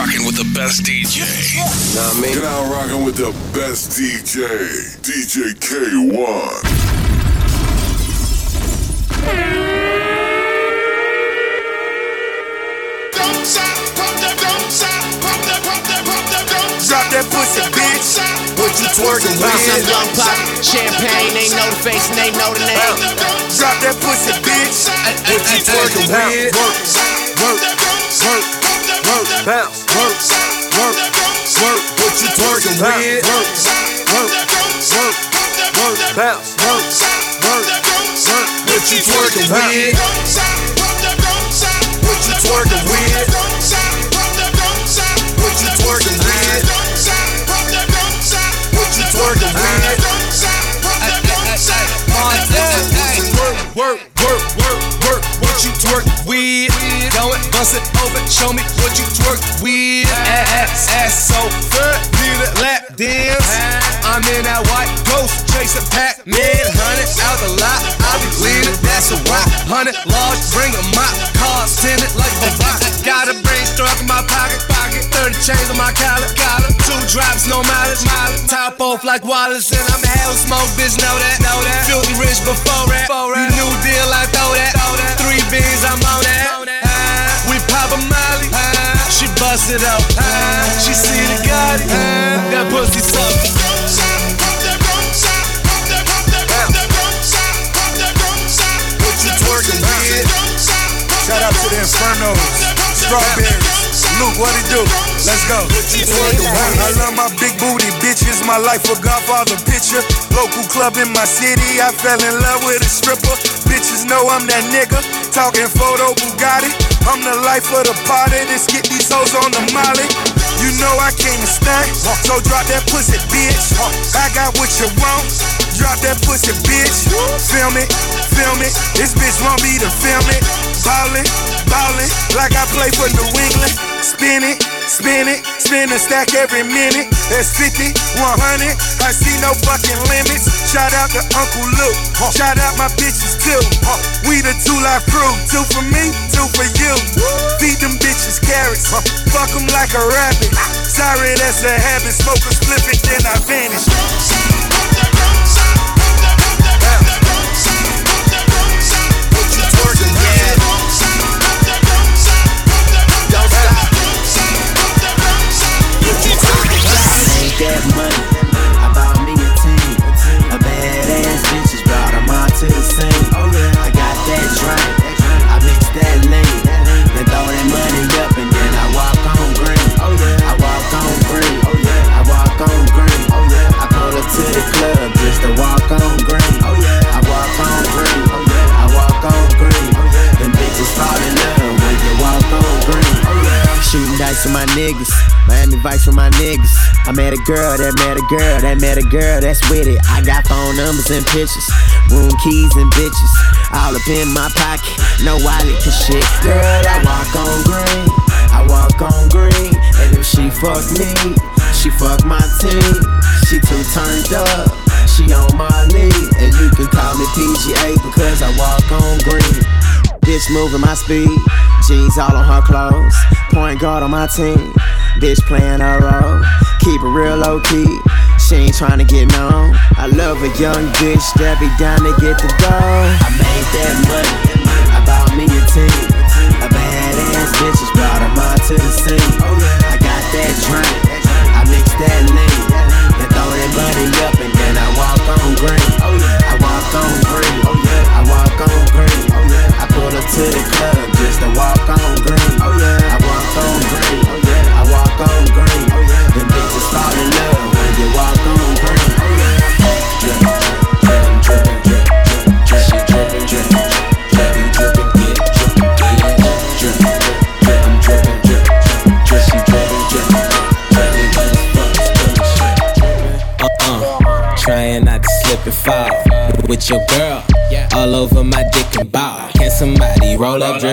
rocking with the best DJ. Know what I mean? You're now rocking with the best DJ, DJ Kay-One. Drop that pussy, bitch. What you twerking with? Some young pop, champagne, they know the face and they know the name. Drop that pussy, bitch. What you twerking with? Work, work, work, work, bounce, work, work, work. What you twerking with? work, work, work, work, bounce, work, work, work. What you twerking with? What you twerking with? What you twerking with? What you twerking with? Work, work, twerk with? Go and bust it open. Show me what you twerk with. Ass, ass so good. Need a lap I'm in that white ghost chasing Pac-Man. Hundred out the lot. I be leaning. That's a rock. Hundred large. Bring a mop. Cars tinted like a rock. Got a brain struck in my pocket. Pocket. 30 chains on my collar. Collar. Two drops, no mileage. Mileage. Top off like Wallace. And I'm a hell smoke, bitch. Know that. Know that. Filthy rich before that. You new deal, I throw that. Three beans, I'm on that. Ah, We pop a molly. Bust it out. She see the Gotti. Ah, That pussy you twerking? Shout out to the Infernos, Strawberries. Luke, what it do? Let's go. I love my big booty bitches. My life a Godfather picture. Local club in my city. I fell in love with a stripper. Bitches know I'm that nigga. Talking photo Bugatti. I'm the life of the party. Let's get these hoes on the molly. You know I came to stunt, so drop that pussy, bitch. I got what you want. Drop that pussy, bitch. Film it, film it. This bitch want me to film it. Ballin', ballin', like I play for New England. Spin it, spin it, spin a stack every minute. That's 50, 100. I see no fucking limits. Shout out to Uncle Luke. Shout out my bitches too. We the two life crew. Two for me, two for you. Feed them bitches carrots. Fuck them like a rabbit. Sorry, that's a habit. Smoke a split it, then I vanish. That money? I bought me a team. A badass bitches brought them all to the scene. I got that drink. I mix that lean. Then throw that money up and then I walk on green. I walk on green. I walk on green. I pull up to the club just to walk on green. I walk on green. I walk on green. Them bitches fall in love when you walk on green. Shooting dice with my niggas. Miami Vice with my niggas. I met a girl that met a girl that met a girl that's with it. I got phone numbers and pictures, room keys and bitches. All up in my pocket, no wallet for shit. Girl, I walk on green. I walk on green. And if she fuck me, she fuck my team. She too turned up. She on my lead. And you can call me PGA because I walk on green. Bitch moving my speed, jeans all on her clothes. Point guard on my team, bitch playing her role. Keep it real low key, she ain't tryna get known. I love a young bitch that be down to get the dough. I made that money, I bought me a team. A badass bitches brought them all to the scene. I got that drink, I mix that lean. Then throw that money up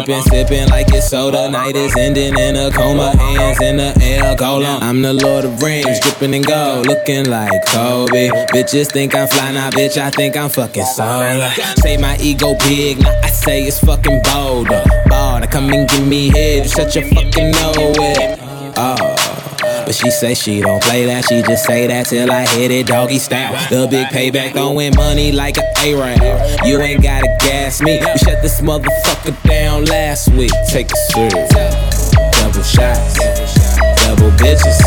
dripping, sipping like it's soda? Night is ending in a coma, hands in the air, golem. I'm the Lord of Rings, dripping in gold, looking like Kobe. Bitches think I'm fly, now bitch, I think I'm fucking solar. Say my ego big, now I say it's fucking bolder. Ball, come and give me head, shut your fucking with. Oh, but she say she don't play that. She just say that till I hit it doggy style. The big payback throwing money like an A-Rap. You ain't gotta gas me. We shut this motherfucker down last week. Take a serious. Double shots, double bitches,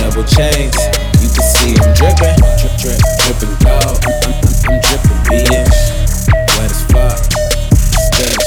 double chains. You can see I'm dripping, drip, drip, dripping dog. I'm, dripping, bitch. Wet as fuck,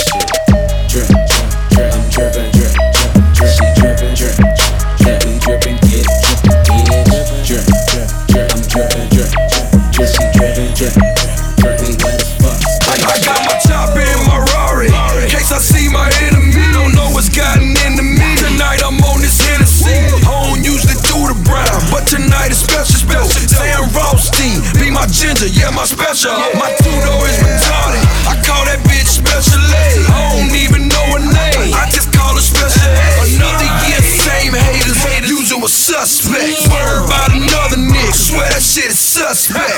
ginger, yeah, my special. My two-door is retarded. I call that bitch special ed. I don't even know her name. I just call her special ed. Another year, same haters, Haters, using a suspect. Word about another nigga, swear that shit is suspect.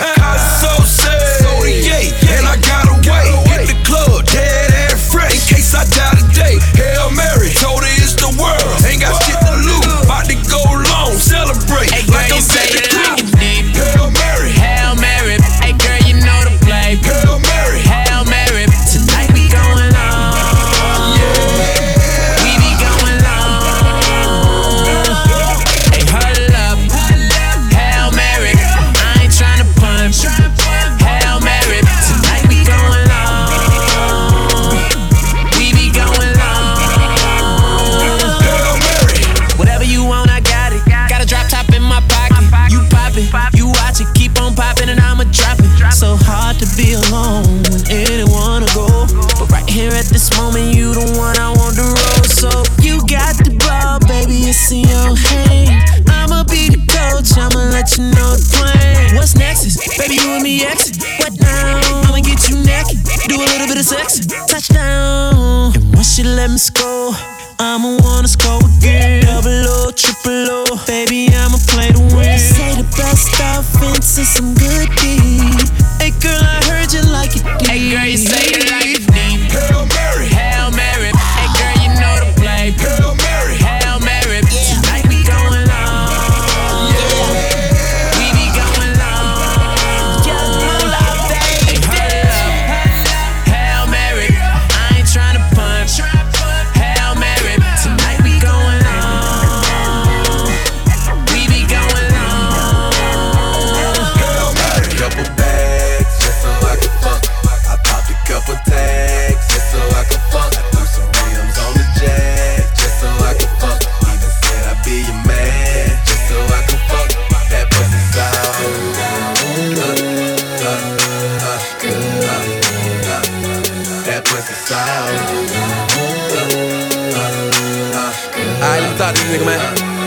Talk to this nigga, man.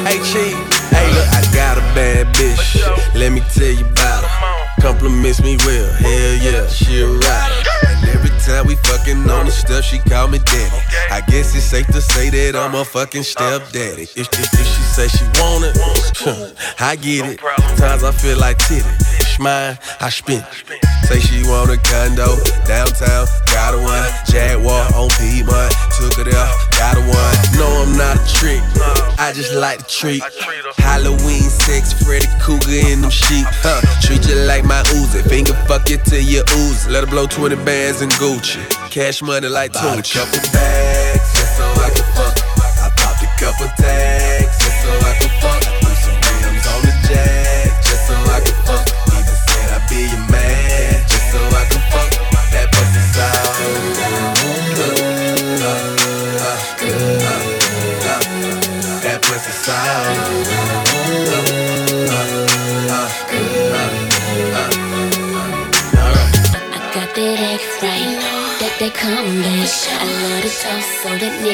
Hey, Chief. Hey, look, I got a bad bitch. Let me tell you about her. Compliments me well, hell yeah, she a rider. And every time we fucking on the stuff, she call me daddy. I guess it's safe to say that I'm a fucking stepdaddy. If, if, if she say she want it, I get it. Times I feel like titty. It's mine, I spend. Say she want a condo downtown, got a one. Jaguar on Piedmont, took her there, got a one. No, I'm not a trick, I just like to treat. Halloween sex, Freddy Krueger in them sheep. Huh, treat you like my Uzi, finger fuck it till you ooze. Let her blow 20 bands in Gucci. Cash money like Tucci. couple bags just so I can fuck. I popped a couple tags just so I can fuck.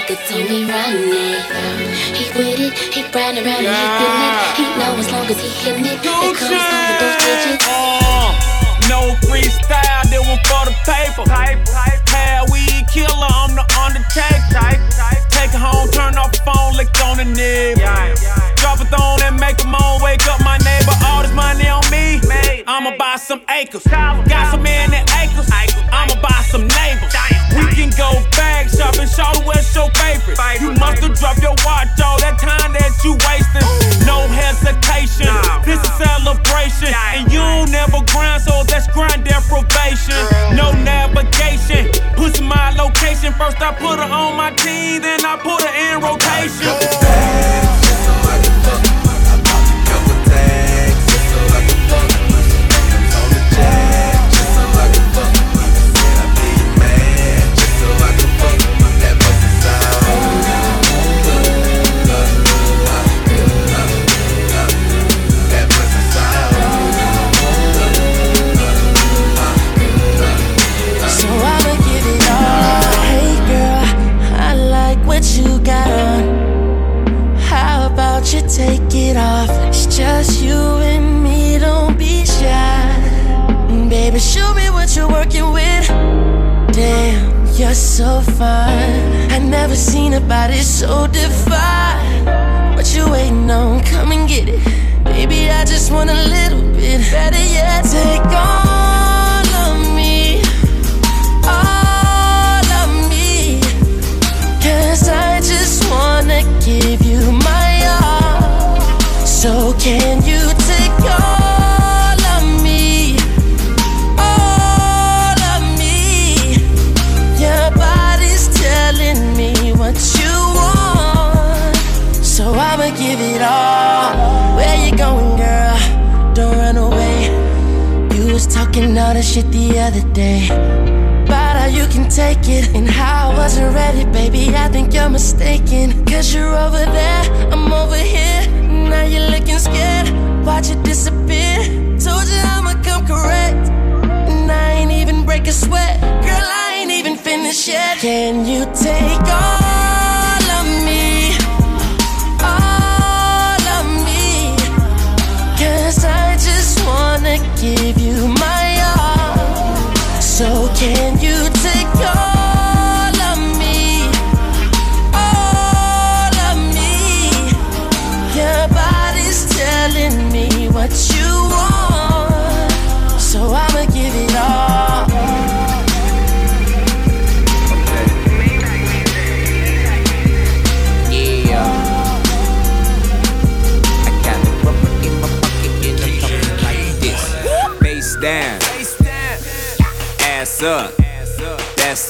Nigga told me run it. He with it, he riding around and he feeling it. He know as long as he hitting it, it comes home with those digits. Uh, no freestyle, that one for the paper. Hell, weed killer, I'm the undertaker. Type, type. Take it home, turn off the phone, lick on the nib. Drop a thong and make a moan, wake up my neighbor. All this money on me, I'ma buy some acres. Got so many acres, I'ma buy some neighbors. We can go bag shopping, show what's your favorite. You must have dropped your watch all that time that you wasting. No hesitation, this is celebration. And you never grind, so that's grind deprivation. No navigation, pussy my location. First I put her on my team, then I put her in rotation.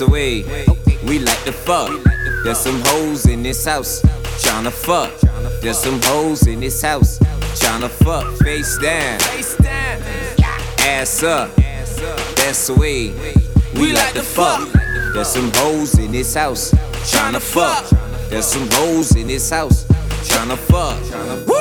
The way we like to fuck. There's some hoes in this house tryna fuck. There's some hoes in this house tryna fuck. Face down, ass up. That's the way we like to fuck. There's some hoes in this house tryna fuck. There's some hoes in this house tryna fuck. Woo!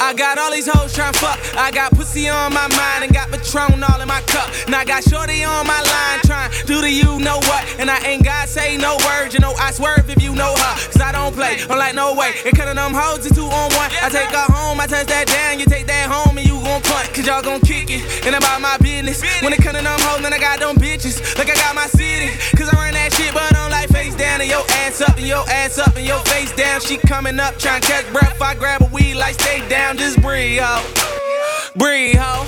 I got all these hoes tryna fuck. I got pussy on my mind and got Patron all in my cup. Now I got Shorty on my line trying do the you know what. And I ain't got say no words, you know I swerve if you know her. Cause I don't play, I'm like no way. And cutting them hoes is two on one. I take her home, I touch that down, you take that home and you gon' punt. Cause y'all gon' kick it. And about my business. When it to them hoes, then I got them bitches. Like I got my city. Cause I run that shit, but I'm like face down and your ass up and your ass up and your face down. She coming up trying to catch breath. I grab a weed like stay down, just breathe, ho. Breathe, ho.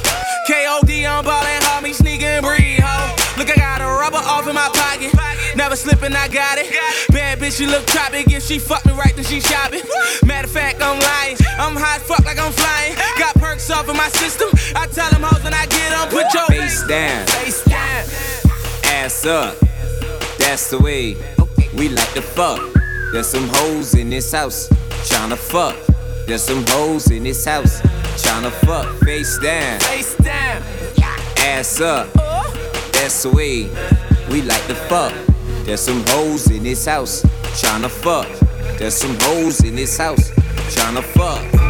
KOD on ball and homie sneaking, breathe, ho. Look, I got a rubber off in my pocket. Never slipping, I got it. Bad bitch, she look tropic. If she fuck me right, then she shopping. Matter of fact, I'm lying. I'm high as fuck like I'm flying. Got perks off in my system. I tell them hoes when I get them, put your Face down, face down. ass up. That's the way we like to fuck. There's some hoes in this house tryna fuck. There's some hoes in this house tryna fuck. Face down, Face down. ass up. That's the way we like to fuck. There's some hoes in this house tryna fuck. There's some hoes in this house tryna fuck.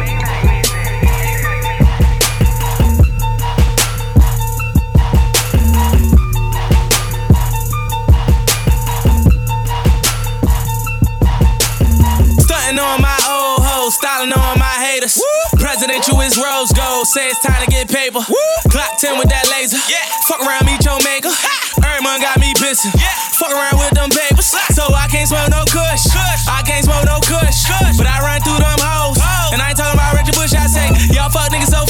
Presidential is rose gold, say it's time to get paper. Clock 10 with that laser. Yeah. Fuck around, meet your maker. Everyone got me busy. Fuck around with them papers. So I can't smoke no kush. I can't smoke no kush. But I run through them hoes. And I ain't talking about Reggie Bush, I say, y'all fuck niggas so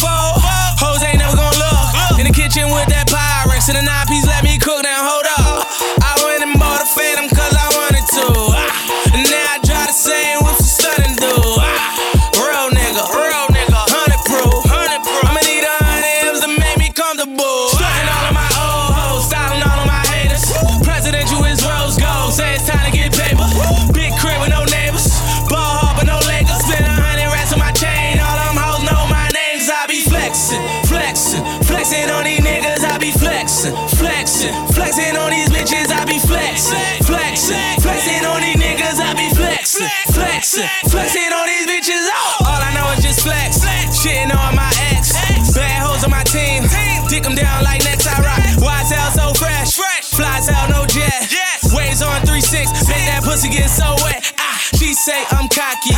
Flexing on these niggas, I be flexing, flexing, flexing on these bitches, I be flexing, flexing, flexing on these niggas, I be flexing, flexing, flexing on these bitches. Oh. All I know is just flex, shitting on my ex, bad hoes on my team, dick them down like next I rock. Why out so fresh, flies out no jet, waves on three six, make that pussy get so wet. Ah, she say I'm cocky.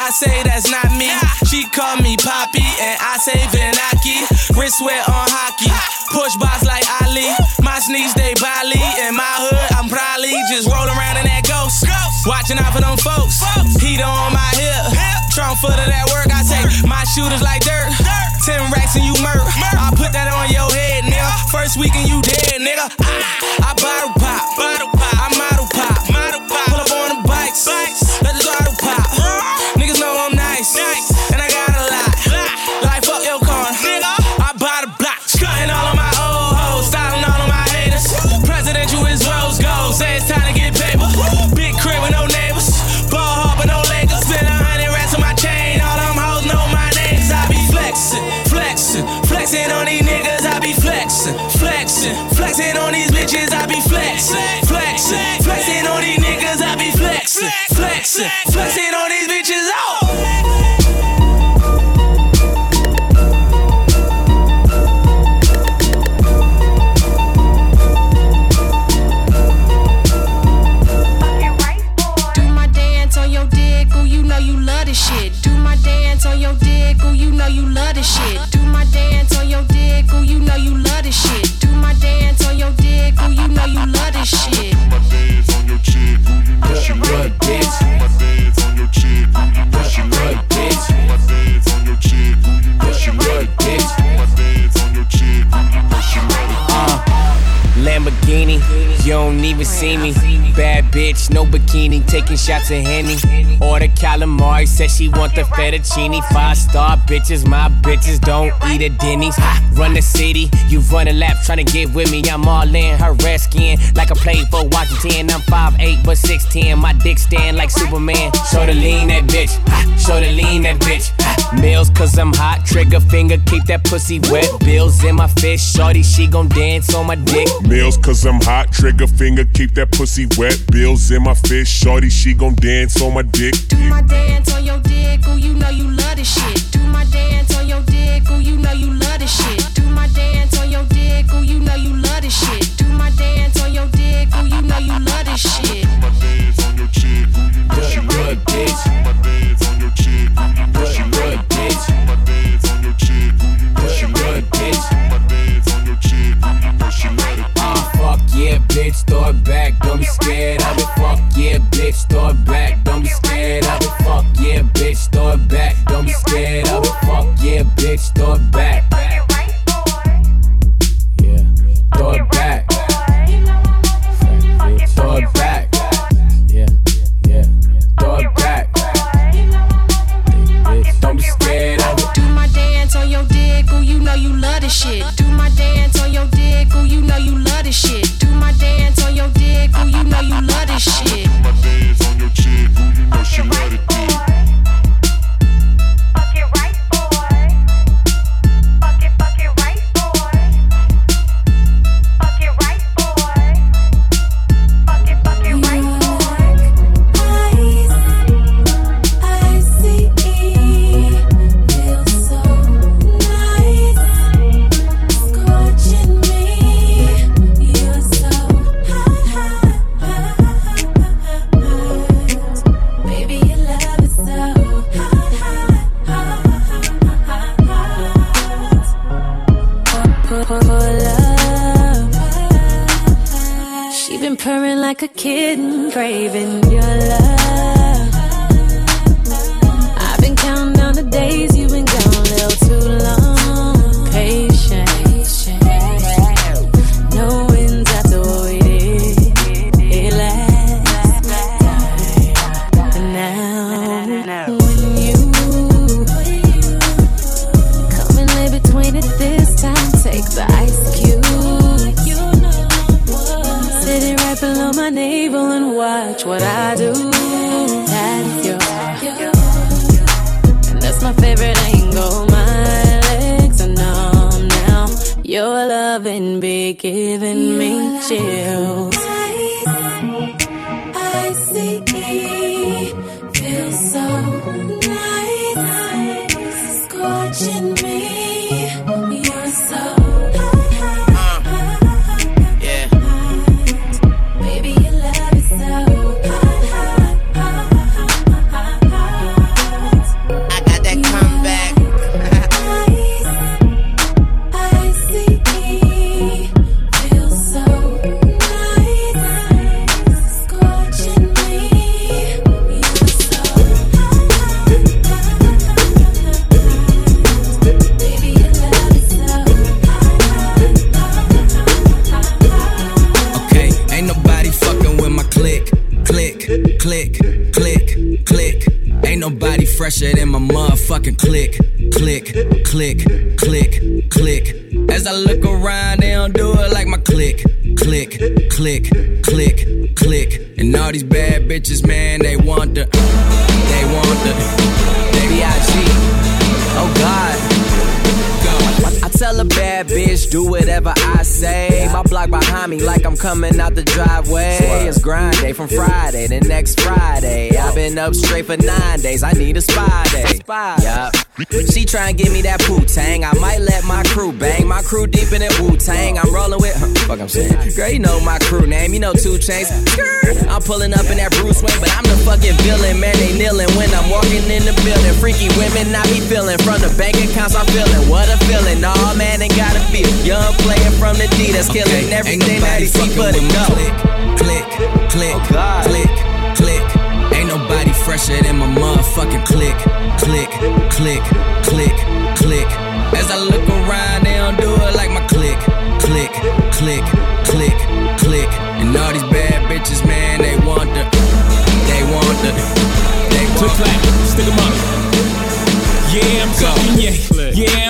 I say that's not me. She call me Poppy, and I say Venaki. Wrist sweat on hockey, push box like Ali. My sneaks they Bali, in my hood I'm probably just rolling around in that ghost. Watching out for them folks, heat on my hip. Trump foot of that work, I say my shooters like dirt. Ten racks and you murk. I put that on your head, nigga. First weekend you dead, nigga. I, I bottle of Henny. Order calamari, said she want the fettuccine. Five star bitches, my bitches don't eat at Denny's. Run the city, you run a lap, trying to get with me. I'm all in her red skin, like I played for Washington. I'm 5'8, but 6'10. My dick stand like Superman. Show the lean that bitch, show the lean that bitch. Meals, cause I'm hot, trigger finger, keep that pussy wet. Bills in my fist, shorty, she gon' dance on my dick. Meals cause I'm hot, trigger finger, keep that pussy wet. Bills in my fist, shorty, she gon' dance on my dick. Do my dance on your dick, ooh, you know you love this shit. Do my dance on your dick, ooh, you know you love this shit. Do my dance on your dick, ooh, you know you love this shit. Do my dance on your dick, ooh, you know you love this shit. Do my dance on your chick, ooh, you know Good, good bitch. Good, bitch, throw it back, don't be scared of it. Fuck yeah, bitch, throw it back, block behind me, like I'm coming out the driveway. It's grind day from Friday to next Friday. I've been up straight for nine days. I need a spy day. Yup. She try and give me that poo tang. I might let my crew bang. My crew deep in it Wu Tang. I'm rolling with. Huh, fuck, I'm saying. Girl, you know my crew name. You know two chains. I'm pulling up in that Bruce Wayne, but I'm the fucking villain. Man, they kneeling when I'm walking in the building. Freaky women, I be feeling. From the bank accounts, I'm feeling. What a feeling. All man, ain't gotta feel. young player from the D that's killing everything that he see but go. Click, click, click, oh, click, click. Ain't nobody fresher than my motherfucking click, click, click, click, click. As I look around, they don't do it like my click, click, click, click, click. And all these bad bitches, man, they want the, they want the, they want Click clack, stick 'em up. Yeah, I'm talking yeah. Yeah,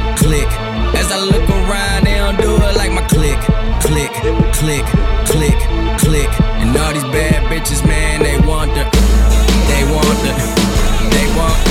click. As I look around, they don't do it like my click, click, click, click, click. And all these bad bitches, man, they want the, they want the, they want.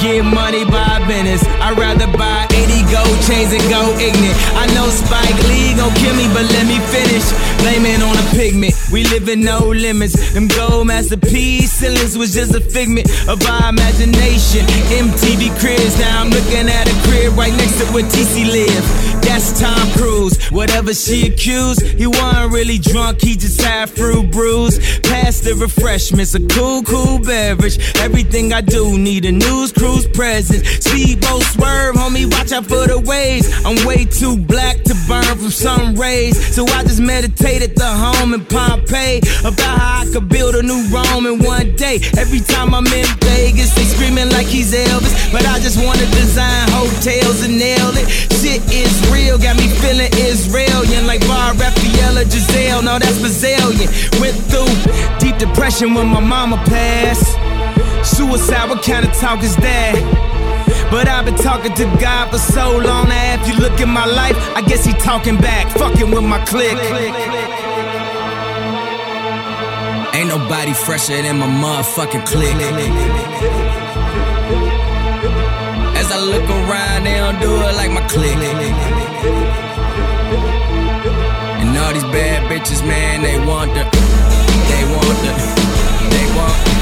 get money by business. I'd rather buy 80 gold chains and go ignorant. I know Spike Lee gon' kill me, but let me finish. Blame it on a pigment. We live in no limits. Them gold masterpiece ceilings was just a figment of our imagination. MTV cribs, now I'm looking at a crib right next to where TC live. That's Tom Cruise. Whatever she accused, he wasn't really drunk, he just had fruit brews. Pass the refreshments, a cool, cool beverage. Everything I do need a news cruise. Speedboat swerve, homie, watch out for the waves. I'm way too black to burn from sun rays. So I just meditate at the home in Pompeii about how I could build a new Rome in one day. Every time I'm in Vegas, they screaming like he's Elvis. But I just wanna design hotels and nail it. Shit is real, got me feeling Israelian like Bar Refaeli or Gisele. No, that's Brazilian. Went through deep depression when my mama passed. Suicide, what kind of talk is that? But I've been talking to God for so long now. If you look at my life, I guess he talking back, fucking with my click. Ain't nobody fresher than my motherfucking click. As I look around, they don't do it like my click. And all these bad bitches, man, they want the, they want the, they want. Go.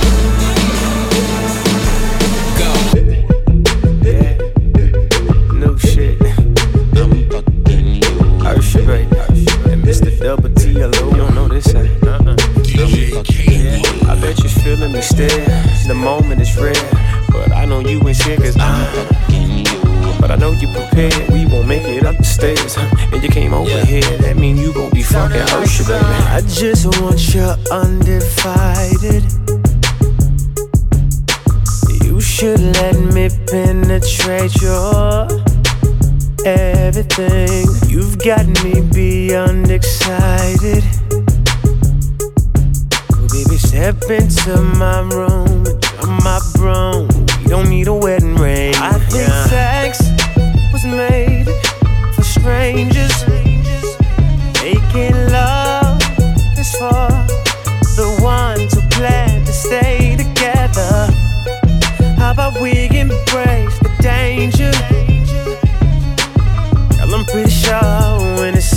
Double T, you don't know this? Eh? Uh-uh. Yeah. I bet you're feeling me still. The moment is rare. But I know you ain't scared, cause I'm fucking you. But I know you prepared, we won't make it up the stairs. And you came over here, that mean you gon' be fucking Ursha, baby. I just want you undivided. You should let me penetrate your everything. You've got me beyond excited. Baby, step into my room, I'm my broom. We don't need a wedding ring. I think sex was made for strangers.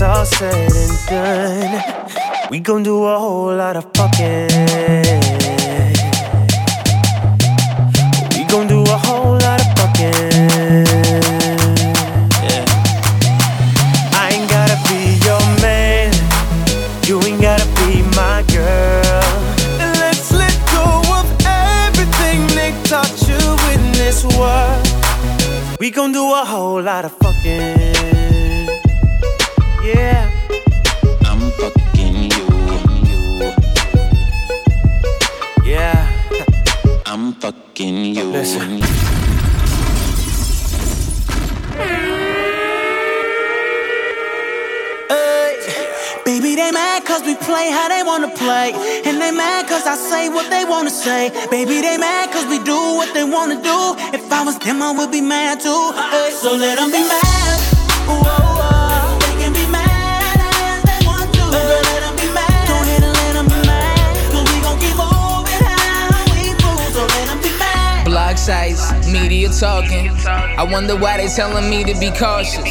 All said and done, we gon' do a whole lot of fucking. We gon' do a whole lot of fucking. Yeah. I ain't gotta be your man. You ain't gotta be my girl. Let's let go of everything they taught you in this world. We gon' do a whole lot of fucking. You. Listen. Baby, they mad cause we play how they wanna play. And they mad cause I say what they wanna say. Baby, they mad cause we do what they wanna do. If I was them, I would be mad too. Hey, so let them be mad. Whoa, whoa. Media talking. I wonder why they telling me to be cautious.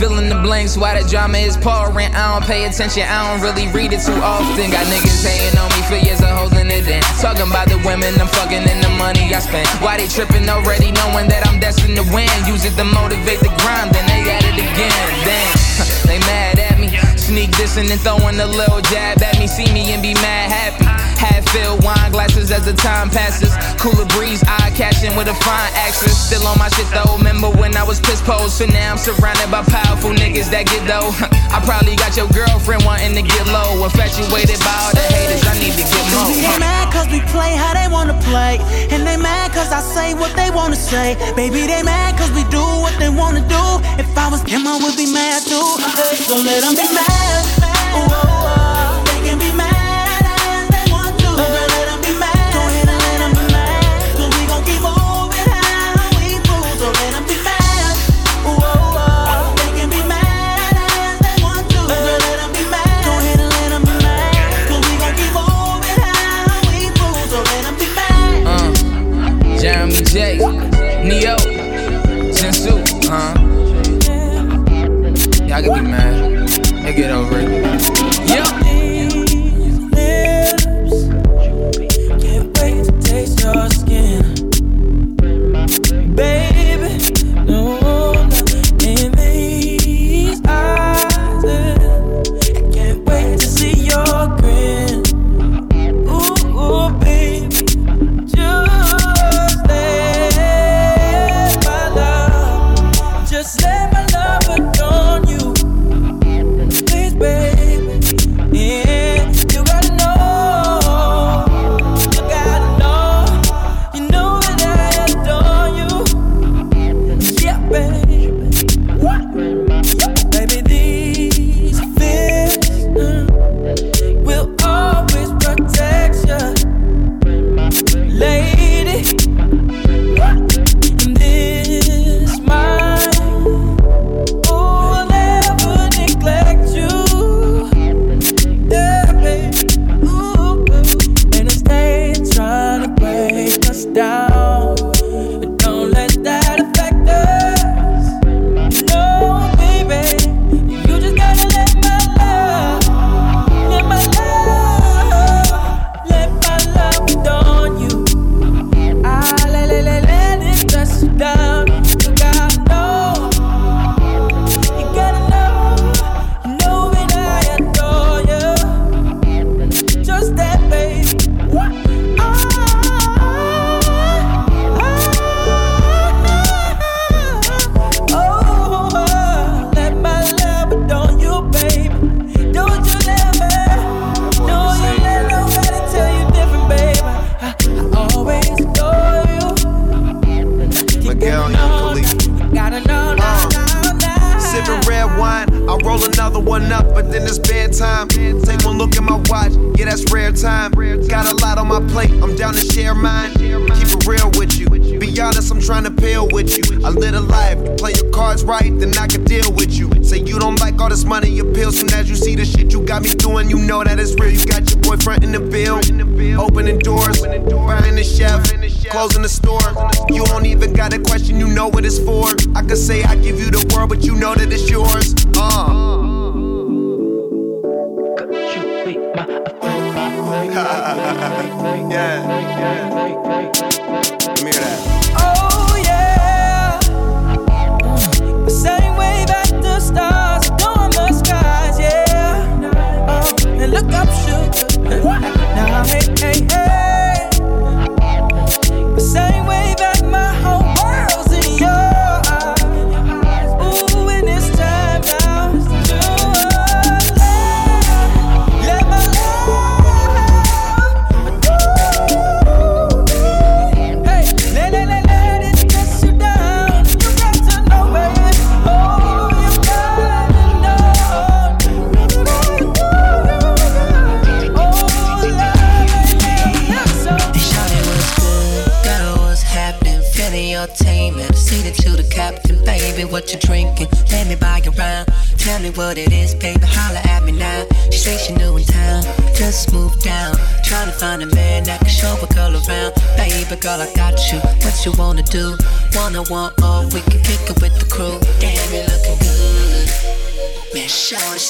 Fill in the blanks, why the drama is pouring. I don't pay attention, I don't really read it too often. Got niggas hating on me for years of holding it in. Talking about the women I'm fucking and the money I spend. Why they tripping already knowing that I'm destined to win? Use it to motivate the grind, then they at it again. Damn, they mad at me. Sneak dissing and throwing a little jab at me. See me and be mad happy. Half filled wine glasses as the time passes. Cooler breeze, eye catching with a fine actress. Still on my shit though. Remember when I was piss posed? So now I'm surrounded by powerful niggas that get though. I probably got your girlfriend wanting to get low. Infatuated by all the haters, I need to get more. They mad cause we play how they wanna play. And they mad cause I say what they wanna say. Baby, they mad cause we do what they wanna do. If I was them, I would be mad too. So let them be mad. Whoa.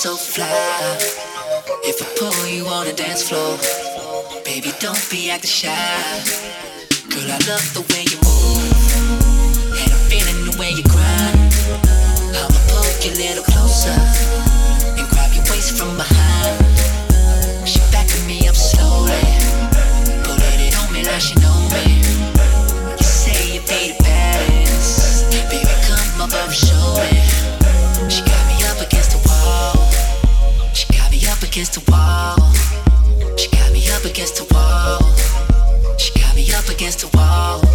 So fly. If I pull you on the dance floor. Baby, don't be acting shy. Girl, I love the way you move. And I'm feeling the way you grind. I'ma poke you a little closer. And grab your waist from behind. She backing me up slowly. Pulling it on me like she know against the wall. She got me up against the wall. She got me up against the wall.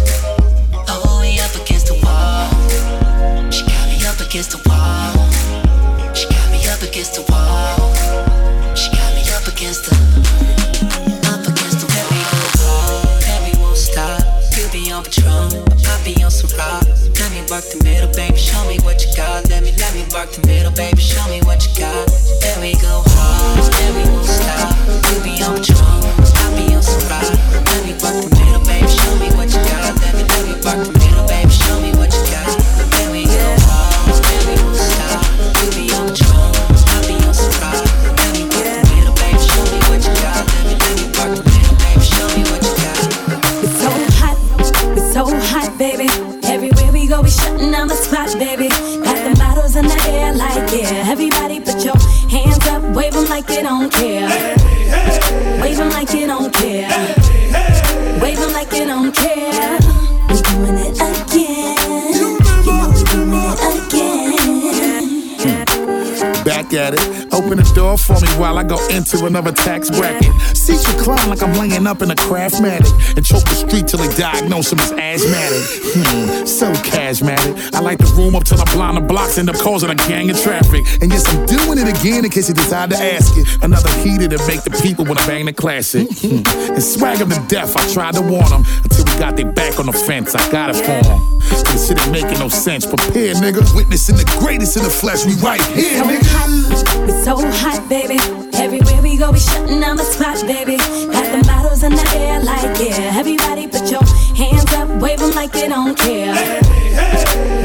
For me while I go into another tax bracket. Seats recline like I'm laying up in a craftmatic. And choke the street till they diagnose him as asthmatic. Hmm, so cashmatic. I like the room up till I blind the blocks, end up causing a gang of traffic. And yes, I'm doing it again in case you decide to ask it. Another heater to make the people wanna bang the classic. Hmm, and swag them to death, I tried to warn them. Until we got their back on the fence, I got it for them. This shit ain't making no sense. Prepare, nigga. Witnessing the greatest in the flesh, we right here, So hot, it's so hot, baby. Everywhere we go, we shutting down the spot, baby. Got the bottles in the air, like yeah. Everybody put your hands up, wave them like you don't care.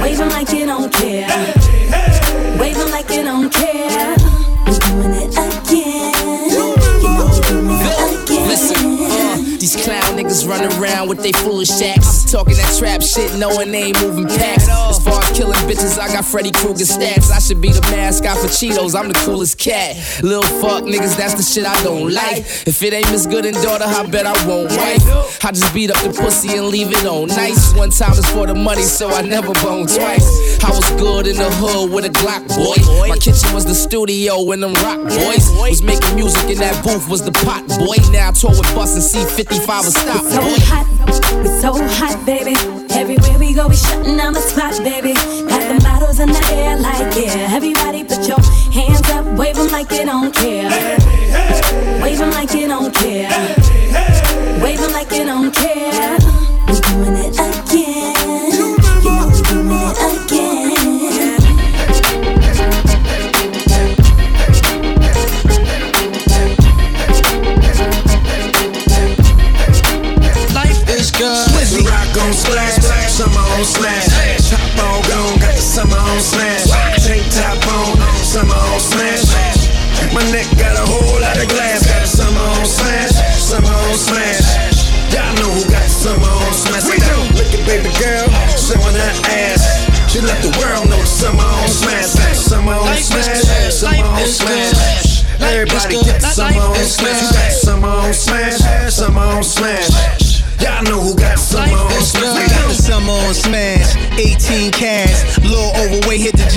Wave them like you don't care. Running around with they foolish acts. Talking that trap shit, knowing they ain't moving packs. As far as killing bitches, I got Freddy Krueger stats. I should be the mascot for Cheetos, I'm the coolest cat. Little fuck niggas, that's the shit I don't like. If it ain't Miss Good and daughter, I bet I won't wife. I just beat up the pussy and leave it on nice. One time is for the money, so I never bone twice. I was good in the hood with a Glock boy. My kitchen was the studio and them rock boys. Was making music in that booth, was the pot boy. Now I tour with Bus and C55 and stop so hot, it's so hot, baby. Everywhere we go, we shutting down the spot, baby. Got the bottles in the air, like yeah. Everybody put your hands up, wave Waving like you don't care. Waving like you don't care. Waving like you don't care. On smash. Tank top on, summer on smash. My neck got a whole lot of glass, got summer on smash, summer on smash. Y'all know who got summer on smash. We do. Look at baby girl, showing her ass. She let the world know summer on smash, summer on smash, summer on smash. Everybody get summer on smash. Summer on smash, summer on smash. Y'all know who got summer on smash. We Got the summer on smash, 18 cash.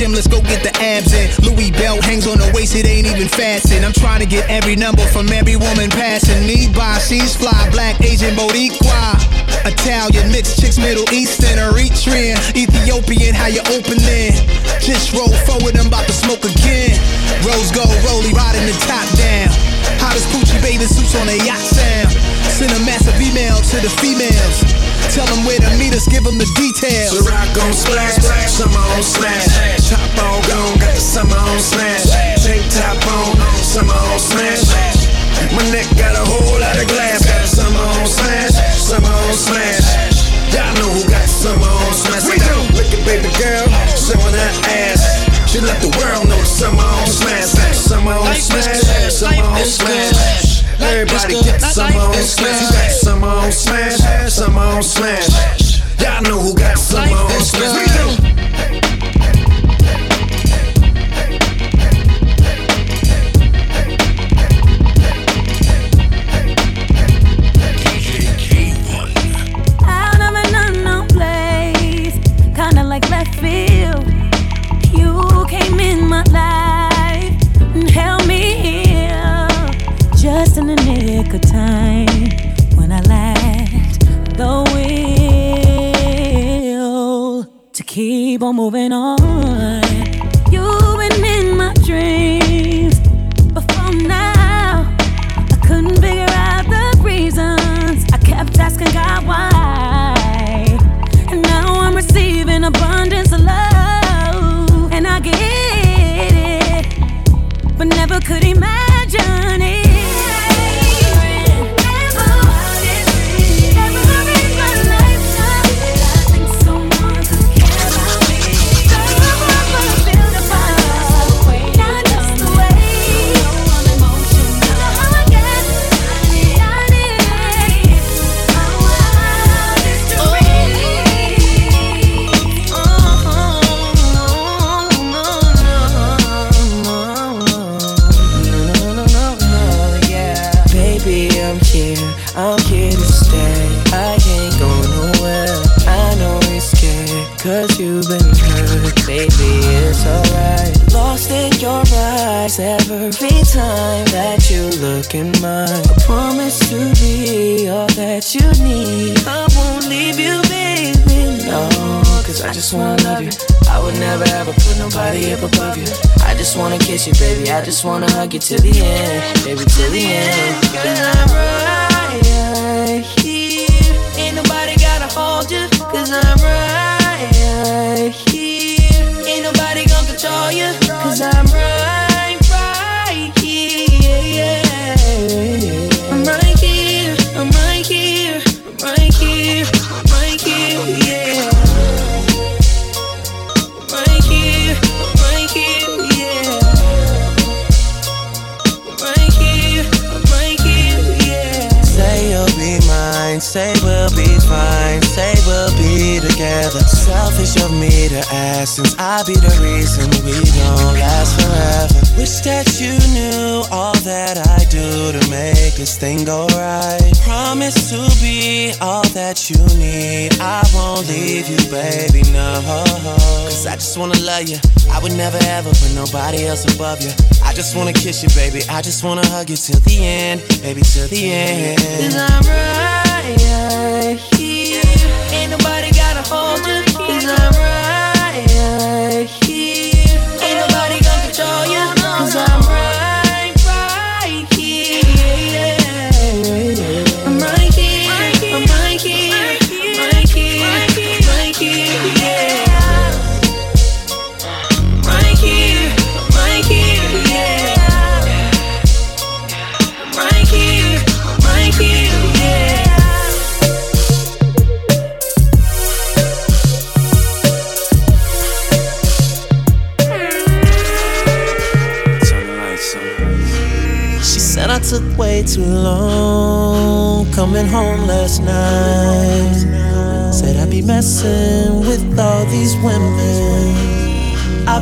Gym, let's go get the abs in. Louis belt hangs on the waist, it ain't even fastened. I'm trying to get every number from every woman passing. Me by, she's fly, black, Asian, Boricua. Italian, mixed chicks, Middle Eastern, Eritrean, Ethiopian, how you opening? Just roll forward, I'm about to smoke again. Rose gold, rollie, riding the top down. Hottest Gucci bathing suits on a yacht sound. Send a massive email to the females. Tell them where to meet us, give them the details. The rock on splash, summer on smash. Top on gone, got the summer on smash. Tank top on, summer on smash. My neck got a whole lot of glass, got the summer on smash, summer on smash. Y'all know who got the summer on smash. We do. Look at baby girl, showing her ass. She let the world know the summer on smash, summer on smash, summer on smash. Everybody get summer on smash. Who got the summer on smash, some on smash. Y'all know who got summer on smash. We do. Keep on moving on. You've been in my dreams before now. I couldn't figure out the reasons. I kept asking God why. And now I'm receiving abundance of love. And I get it, but never could imagine love you. I would never ever put nobody else above you. I just wanna kiss you, baby. I just wanna hug you till the end, baby, till the end. Cause I'm right here.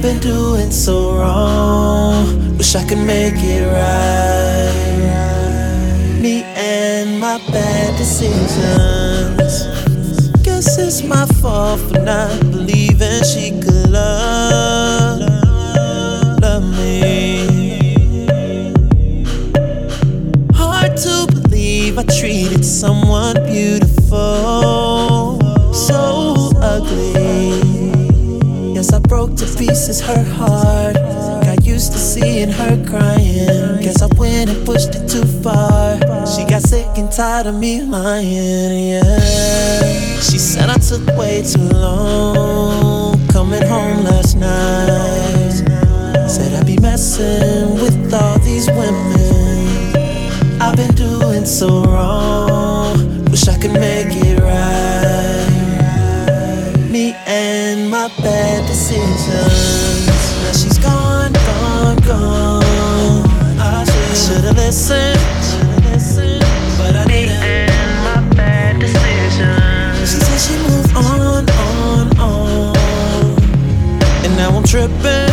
I've been doing so wrong. Wish I could make it right. Me and my bad decisions. Guess it's my fault for not believing she could love, love me. Hard to believe I treated someone pieces her heart. Got used to seeing her crying. Guess I went and pushed it too far. She got sick and tired of me lying, yeah. She said I took way too long coming home last night. Said I'd be messing with all these women. I've been doing so wrong. Wish I could make it my bad decisions. Now she's gone, gone, gone. I should've listened. But I didn't. my bad decisions. She said she moved on, on, on. And now I'm tripping.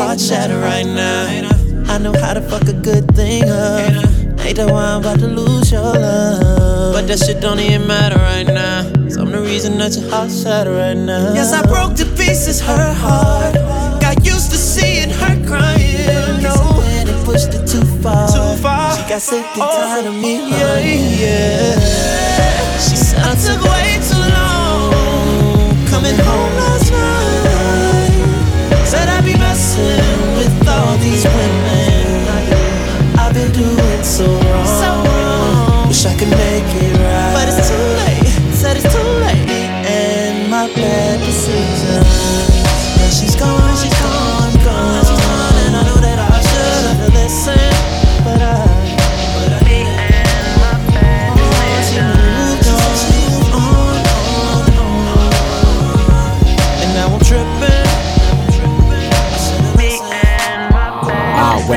Heart shattered right now. I know how to fuck a good thing up. Ain't that why I'm about to lose your love. But that shit don't even matter right now. So I'm the reason that your heart shattered right now. Yes, I broke to pieces her heart. Got used to seeing her crying. No, and it pushed it too far. Too far. She got sick and oh, tired of me. Yeah, yeah. She said I took way too long coming home last night. Messing with all these women. I've been doing so wrong. Wish I could make it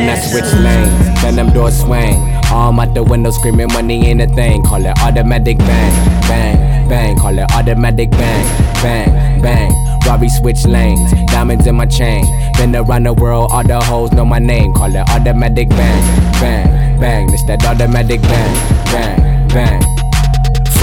when I switch lanes, then them doors swing. Arm out the window screaming money ain't a thing. Call it automatic bang, bang, bang. Call it automatic bang, bang, bang. Robbie switch lanes, diamonds in my chain. Been around the world, all the hoes know my name. Call it automatic bang, bang, bang. It's that automatic bang, bang, bang.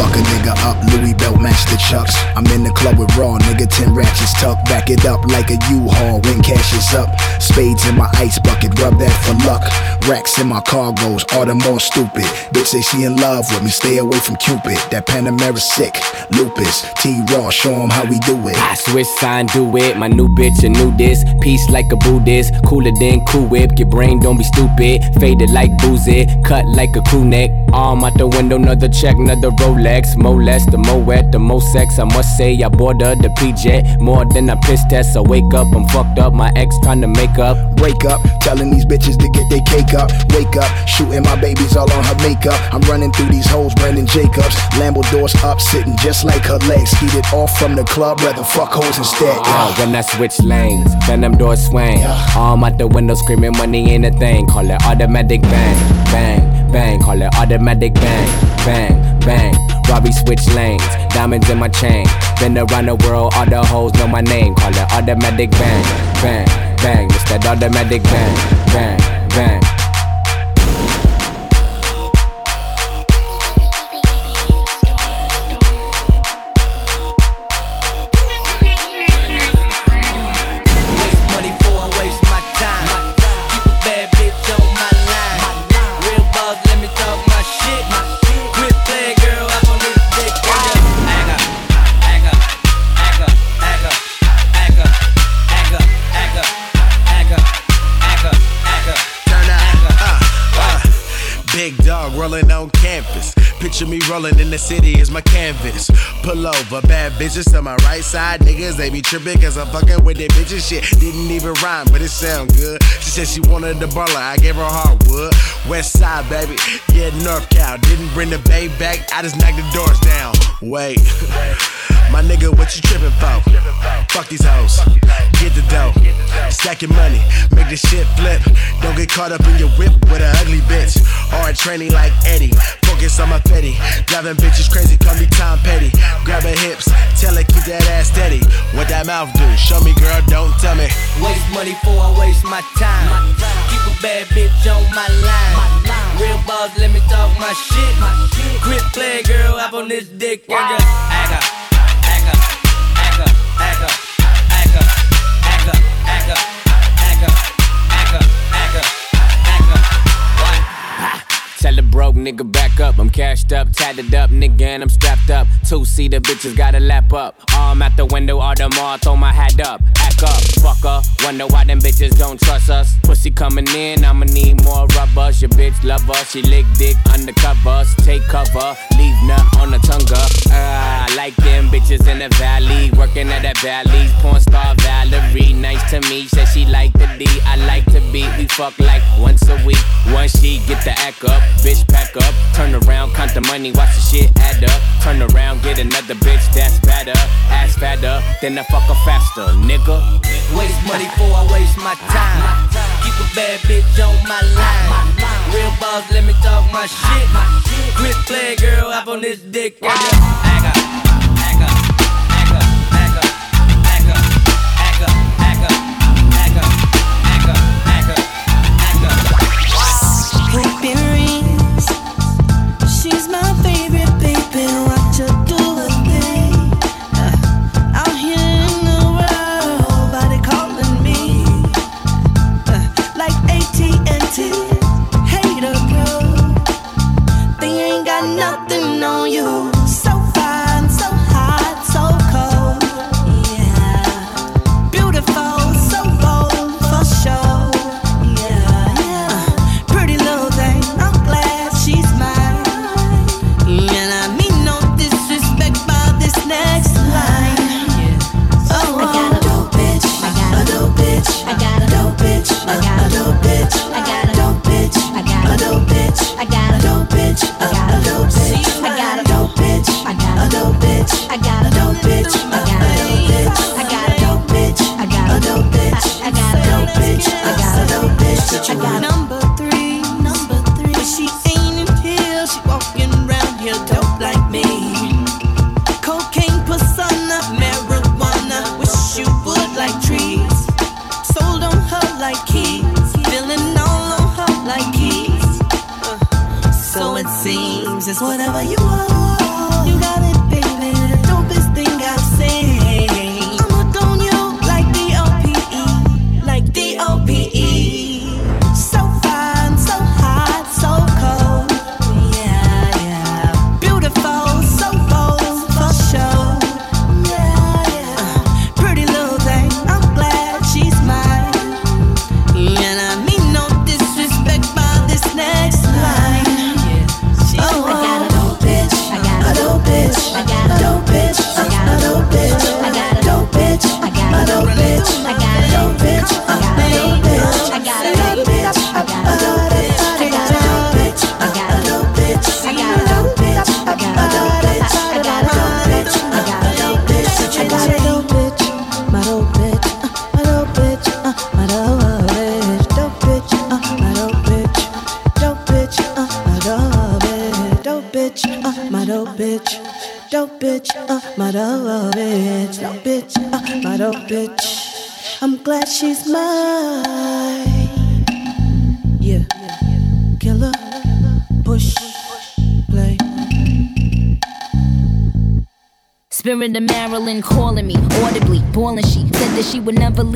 Fuck a nigga up, Louis belt match the chucks. I'm in the club with raw nigga, 10 ratchets tucked. Back it up like a U-Haul when cash is up. Spades in my ice bucket, rub that for luck. Racks in my cargoes, all the more stupid. Bitch say she in love with me, stay away from Cupid. That Panamera sick, lupus. T-Raww, show 'em how we do it. I switch sign, do it. My new bitch, a new this. Peace like a Buddhist. Cooler than Cool Whip. Your brain don't be stupid. Faded like boozy. Cut like a crew neck. Arm out the window, another check, another Rolex. More less, the more wet, the more sex. I must say, I boarded the PJ. More than a piss test. I wake up, I'm fucked up. My ex trying to make up. Break up, telling these bitches to get their cake up. Wake up, shooting my babies all on her makeup. I'm running through these hoes, Brandon Jacobs. Lambo doors up, sitting just like her legs. Heated off from the club, rather fuck hoes instead. Ah, when I switch lanes, then them doors swing. Arm out the window screaming money ain't a thing. Call it automatic bang, bang, bang. Call it automatic bang, bang, bang. Robbie switch lanes, diamonds in my chain. Been around the world, all the hoes know my name. Call it automatic bang, bang, bang. It's that automatic bang, bang, bang. Picture me rolling in the city is my canvas. Pull over, bad bitches to my right side. Niggas, they be tripping cause I'm fucking with their bitches. Shit didn't even rhyme, but it sound good. She said she wanted the baller, I gave her hardwood. West side, baby, yeah, North Cal. Didn't bring the bay back, I just knocked the doors down. Wait. My nigga, what you trippin' for? Fuck these hoes. Get the dough. Stack your money. Make the shit flip. Don't get caught up in your whip with an ugly bitch. Or a training like Eddie. Focus on my petty. Driving bitches crazy, call me Tom Petty. Grab her hips. Tell her keep that ass steady. What that mouth do? Show me, girl, don't tell me. Waste money for I waste my time. Keep a bad bitch on my line. Real boss, let me talk my shit. Quit playing, girl, up on this dick just act Tell the broke nigga back up. I'm cashed up, tatted up, nigga, and I'm strapped up. Two seater bitches gotta lap up. Arm out the window, all the mall, throw my hat up. Act up, fucker. Wonder why them bitches don't trust us. Pussy coming in, I'ma need more rubbers. Your bitch love us, she lick dick undercovers. Take cover, leave nut on the tongue. Ah, I like them bitches in the valley, working at that valley. Porn star Valerie, nice to me. Said she like the D, I like to be. We fuck like once a week. Once she get the act up, bitch pack up. Turn around, count the money, watch the shit add up. Turn around, get another bitch that's better. Ass fatter, then I fuck her faster, nigga. Waste money for I waste my time. Keep a bad bitch on my line. Real boss, let me talk my shit. Quit play, girl, up on this dick.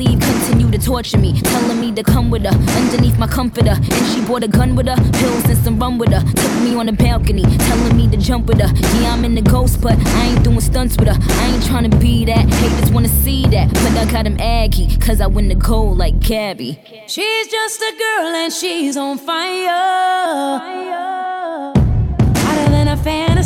Leave, continue to torture me, telling me to come with her underneath my comforter. And she brought a gun with her, pills and some rum with her. Took me on the balcony, telling me to jump with her. Yeah, I'm in the ghost, but I ain't doing stunts with her. I ain't trying to be that. Haters wanna see that, but I got him aggy, cause I win the gold like Gabby. She's just a girl and she's on fire. Hotter than a fantasy.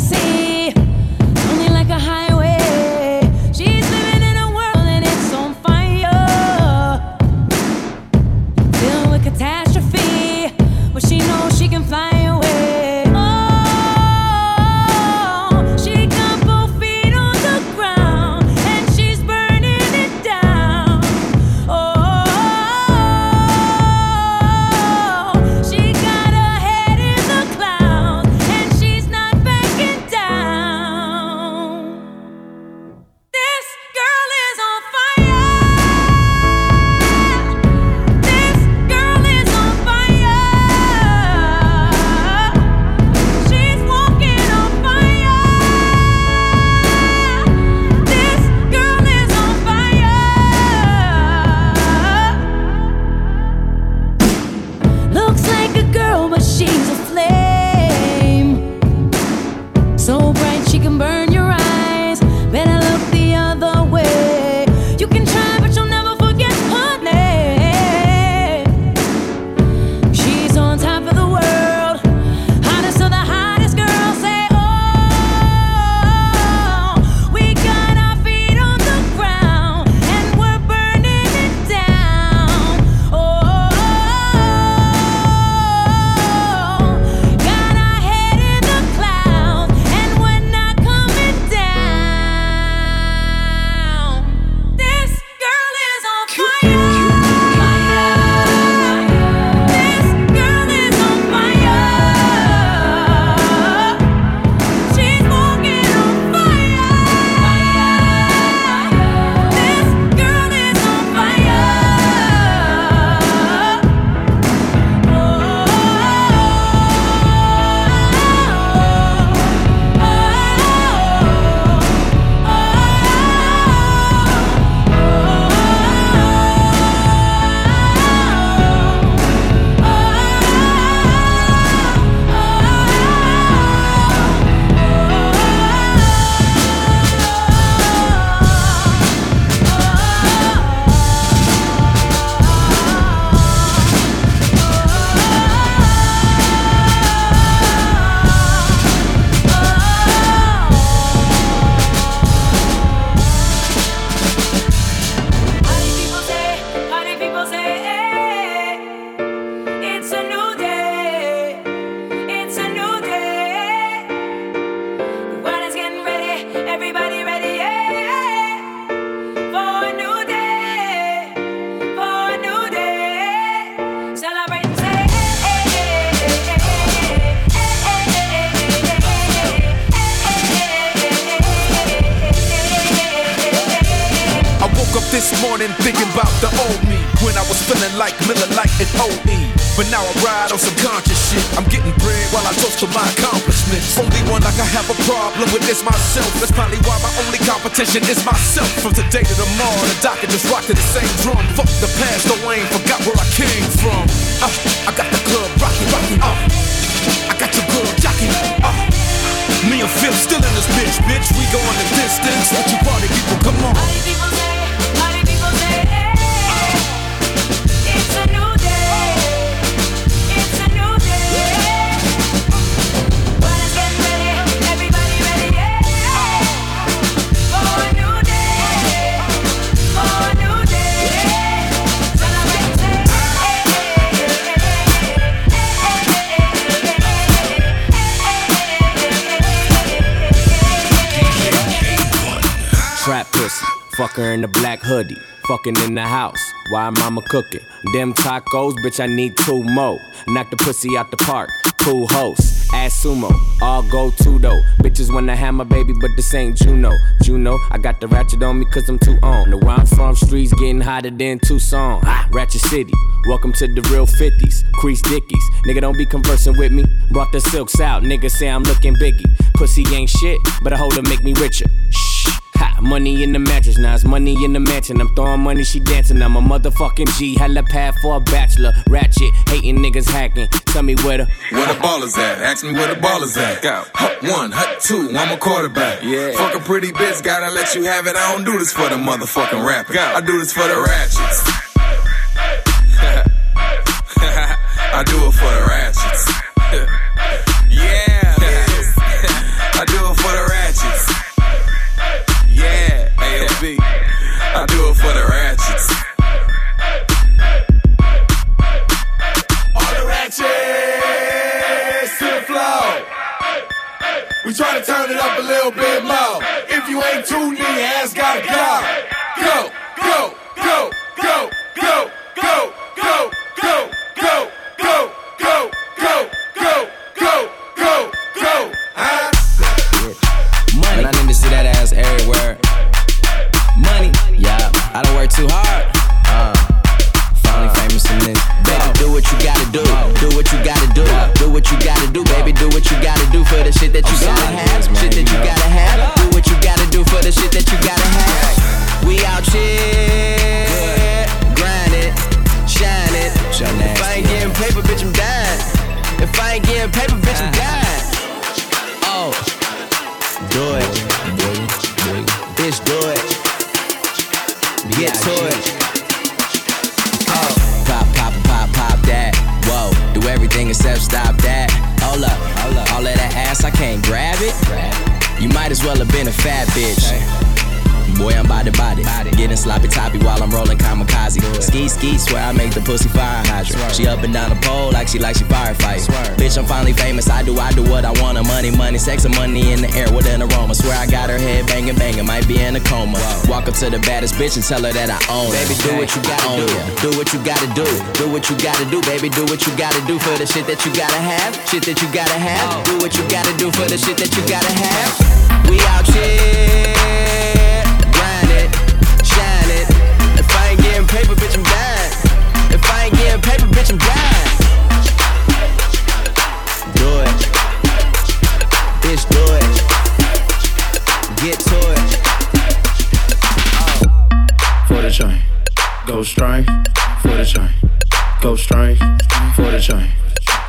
Her in the black hoodie. Fucking in the house, while mama cooking. Them tacos, bitch, I need two more. Knock the pussy out the park, cool host. Ass sumo, all go to though. Bitches wanna have my baby, but this ain't Juno. Juno, I got the ratchet on me cause I'm too on. Know where I'm from, streets getting hotter than Tucson. Ah, Ratchet City, welcome to the real 50s. Crease Dickies, nigga don't be conversing with me. Brought the silks out, nigga say I'm looking biggie. Pussy ain't shit, but a hold her make me richer. Shh. Ha, money in the mattress, now it's money in the mansion. I'm throwing money, she dancing. I'm a motherfucking G. Hella pad for a bachelor. Ratchet, hating niggas hacking. Tell me where the Where the ballers at? Ask me where the ballers at. Go. Hut one, hut two, I'm a quarterback. Yeah. Fuck a pretty bitch, gotta let you have it. I don't do this for the motherfucking rapper. I do this for the ratchets. I do it for the ratchets. be. I do it for the ratchets. All the ratchets to the floor. We try to turn it up a little bit more. If you ain't tuned in, your ass gotta go. what you gotta do, baby. Do what you gotta do for the shit that you gotta have. Shit that you gotta have. she like she firefight. fight. Bitch, I'm finally famous. I do, I do what I want. Money, money, sex, and money in the air with an aroma. Swear I got her head banging, banging, might be in a coma. Walk up to the baddest bitch and tell her that I own Baby, do what you gotta own do. Do what you gotta do. Do what you gotta do, baby. Do what you gotta do for the shit that you gotta have. Shit that you gotta have. Oh. Do what you gotta do for the shit that you gotta have. We out here, grind it, shine it. If I ain't getting paper, bitch, I'm dying. If I ain't getting paper, bitch, I'm dying.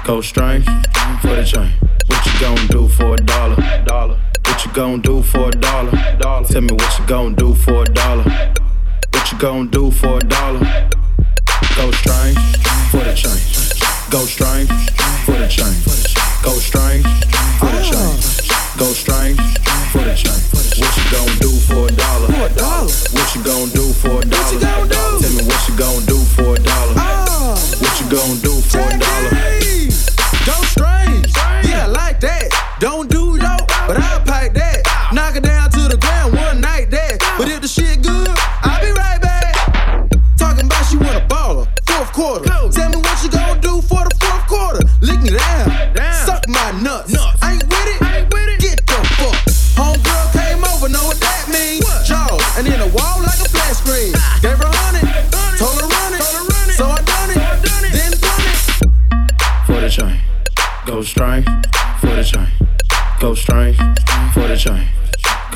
Go strange for the chain. What you gonna do for a dollar? Dollar. What you gonna do for a dollar? Dollar. Tell me what you gonna do for a dollar? What you gonna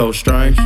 so strange.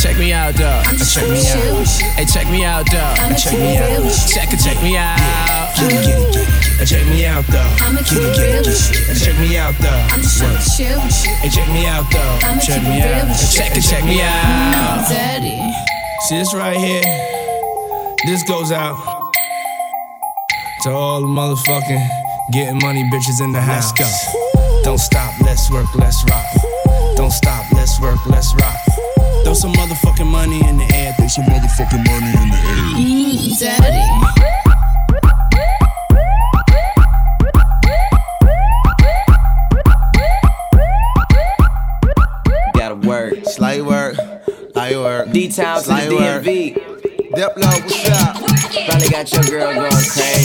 Check me out, dog. Check me out. Hey, check me out, dog. Check me out. Check it, check me out. Get it, get it, get it. Check me out, dog. Get it, get it, get it. Check me out. Hey, check me out, dog. Check me out. Check it, check me out. Daddy. See this right here? This goes out to all the motherfucking getting money bitches in the house. Let's go. Don't stop, let's work, let's rock. Don't stop, let's work, let's rock. Throw some motherfucking money in the air. Throw some motherfucking money in the air. Daddy. Gotta work. Slight work. Light work. D-Town to the DMV. Diplo, what's up? Finally got your girl going crazy.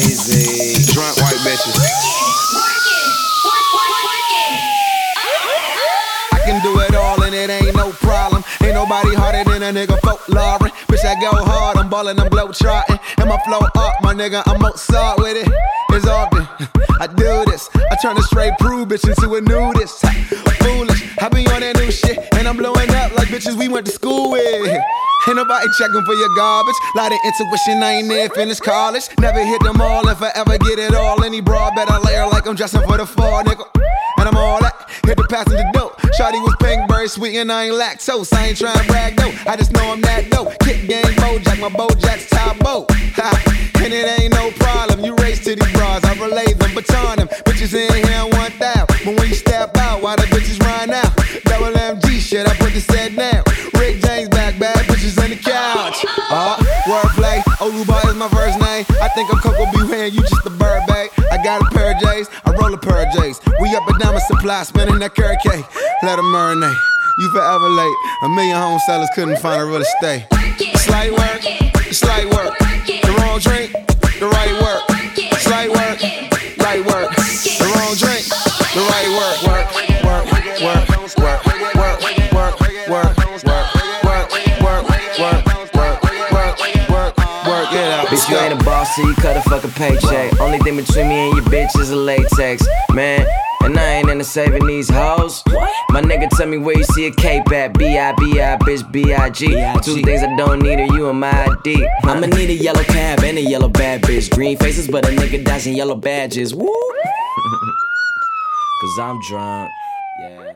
A nigga folklore. Bitch, I go hard, I'm ballin', I'm glow trotting. And my flow up, my nigga, I'm Mozart with it. It's often I do this. I turn a straight prude bitch into a nudist. Foolish, I be on that new shit. And I'm blowing up like bitches we went to school with. Ain't nobody checking for your garbage. Lot of intuition, I ain't near finished college. Never hit them all if I ever get it all. Any broad better layer like I'm dressing for the fall, nigga. And I'm all that. Hit the passenger dope. Shawty was pink, very sweet, and I ain't lactose. I ain't trying to brag though. I just know I'm that dope. Kick game, Bojack, my Bojack's top boat. Ha, and it ain't no problem. You race to these bras, I relay them, baton them. Bitches in here one thou. But when you step out, why the bitches run out? Double MG shit, I put the set down. Rick James back, bad bitches on the couch. Uh, wordplay. Oluba is my first name. I think I'm Coco Buhan, you just a bird bag. I got a pair of J's, I roll a pair of J's. We up and down my supply, spinning that carrot cake. Let them marinate. You forever late. A million home sellers couldn't find a real estate. Slight work, slight work. The wrong drink, the right work. Slight work, right work. The wrong drink, the right. Work, work, you ain't a boss, so you cut a fucking paycheck. Only thing between me and your bitch is a latex, man. And I ain't into saving these hoes. My nigga tell me where you see a cape at. B-I-B-I, bitch, B-I-G. Two things I don't need are you and my ID. I'ma need a yellow cab and a yellow bad bitch. Green faces, but a nigga dashing yellow badges. Woo! Cause I'm drunk. Yeah.